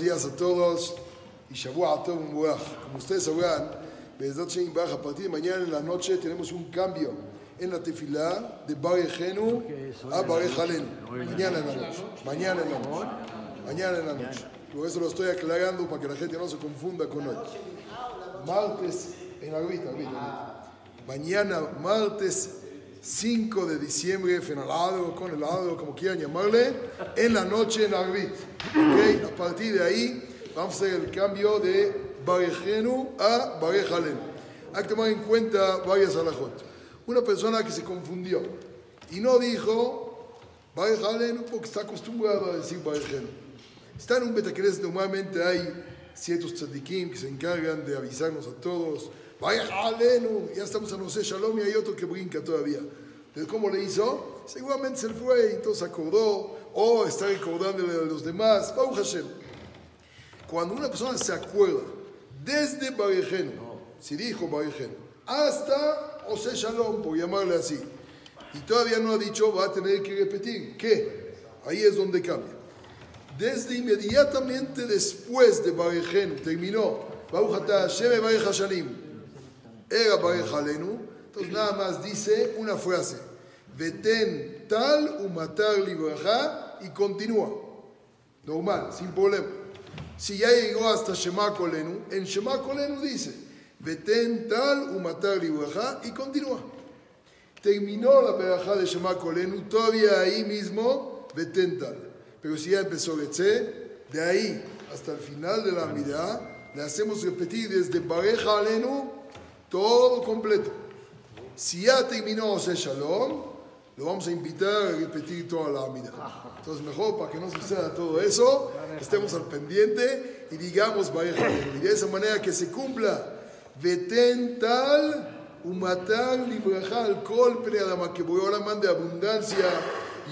días a todos y Shavua Tov Como ustedes sabrán, a partir de mañana en la noche tenemos un cambio en la tefilá de Bare Genu a Bare Jalen. Mañana en la noche. Mañana en la noche. Mañana en la noche. Por eso lo estoy aclarando para que la gente no se confunda con hoy. Martes, en la vista, Mañana, martes 5 de diciembre, fenalado, con helado, como quieran llamarle, en la noche en Arbit. ¿Okay? A partir de ahí vamos a hacer el cambio de Barejenu a Barejalen. Hay que tomar en cuenta varias alajot. Una persona que se confundió y no dijo Barejalen porque está acostumbrado a decir Barejenu. Está en un betacres, normalmente hay ciertos tzadikim que se encargan de avisarnos a todos Vaya alenu, ya estamos a no sé, Shalom y hay otro que brinca todavía. Entonces, ¿cómo le hizo? Seguramente se fue y entonces acordó, o está recordándole a los demás. Baruch Hashem. Cuando una persona se acuerda, desde Barejeno, si dijo Barejeno, hasta Ose Shalom, por llamarle así, y todavía no ha dicho, va a tener que repetir. ¿Qué? Ahí es donde cambia. Desde inmediatamente después de Barejeno, terminó, era Barejalenu, entonces nada más dice una frase, Veten tal umatar libraja y continúa. Normal, sin problema. Si ya llegó hasta Shema Kolenu, en Shema Kolenu dice, Veten tal umatar libraja y continúa. Terminó la perajá de Shema Kolenu, todavía ahí mismo, Veten tal. Pero si ya empezó Betze, de ahí hasta el final de la mirada, le hacemos repetir desde Bareja Alenu todo completo. Si ya terminó ese Shalom, lo vamos a invitar a repetir toda la Amida. Entonces, mejor para que no suceda todo eso, estemos al pendiente y digamos, y de esa manera que se cumpla. Veten tal umatar libraja al kol adama que voy ahora mande abundancia,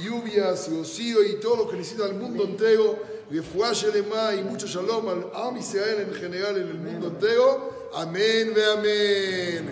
lluvias, rocío y todo lo que necesita el mundo entero. Refuah y mucho shalom al Am Israel en general en el mundo entero. Amén ve amén.